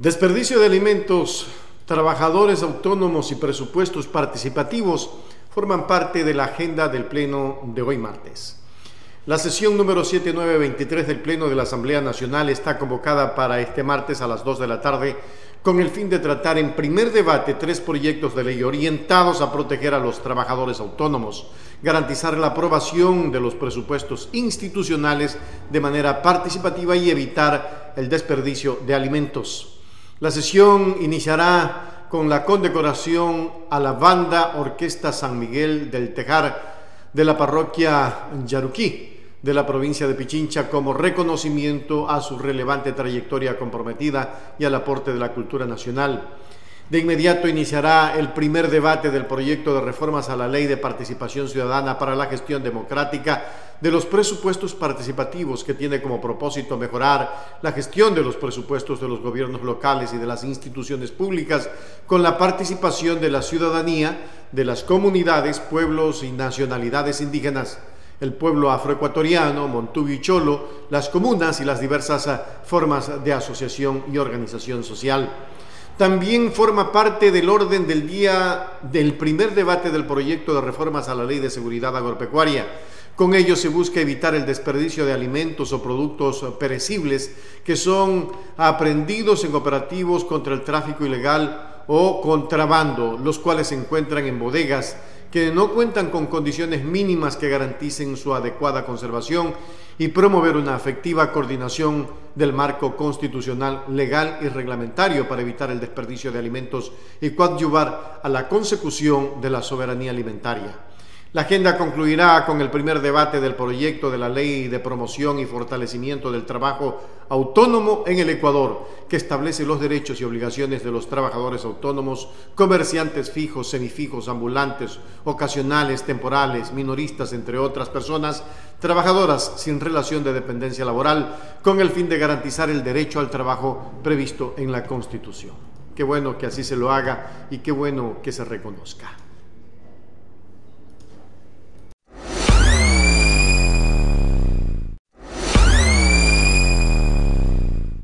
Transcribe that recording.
Desperdicio de alimentos, trabajadores autónomos y presupuestos participativos forman parte de la agenda del Pleno de hoy martes. La sesión número 7923 del Pleno de la Asamblea Nacional está convocada para este martes a las 2 de la tarde con el fin de tratar en primer debate tres proyectos de ley orientados a proteger a los trabajadores autónomos, garantizar la aprobación de los presupuestos institucionales de manera participativa y evitar el desperdicio de alimentos. La sesión iniciará con la condecoración a la banda Orquesta San Miguel del Tejar de la parroquia Yaruquí de la provincia de Pichincha como reconocimiento a su relevante trayectoria comprometida y al aporte de la cultura nacional. De inmediato iniciará el primer debate del proyecto de reformas a la Ley de Participación Ciudadana para la Gestión Democrática de los presupuestos participativos que tiene como propósito mejorar la gestión de los presupuestos de los gobiernos locales y de las instituciones públicas con la participación de la ciudadanía, de las comunidades, pueblos y nacionalidades indígenas el pueblo afroecuatoriano, Montubio y Cholo, las comunas y las diversas ah, formas de asociación y organización social. También forma parte del orden del día del primer debate del proyecto de reformas a la Ley de Seguridad Agropecuaria. Con ello se busca evitar el desperdicio de alimentos o productos perecibles que son aprendidos en operativos contra el tráfico ilegal o contrabando, los cuales se encuentran en bodegas, que no cuentan con condiciones mínimas que garanticen su adecuada conservación y promover una efectiva coordinación del marco constitucional, legal y reglamentario para evitar el desperdicio de alimentos y coadyuvar a la consecución de la soberanía alimentaria. La agenda concluirá con el primer debate del proyecto de la Ley de Promoción y Fortalecimiento del Trabajo Autónomo en el Ecuador, que establece los derechos y obligaciones de los trabajadores autónomos, comerciantes fijos, semifijos, ambulantes, ocasionales, temporales, minoristas, entre otras personas, trabajadoras sin relación de dependencia laboral, con el fin de garantizar el derecho al trabajo previsto en la Constitución. Qué bueno que así se lo haga y qué bueno que se reconozca.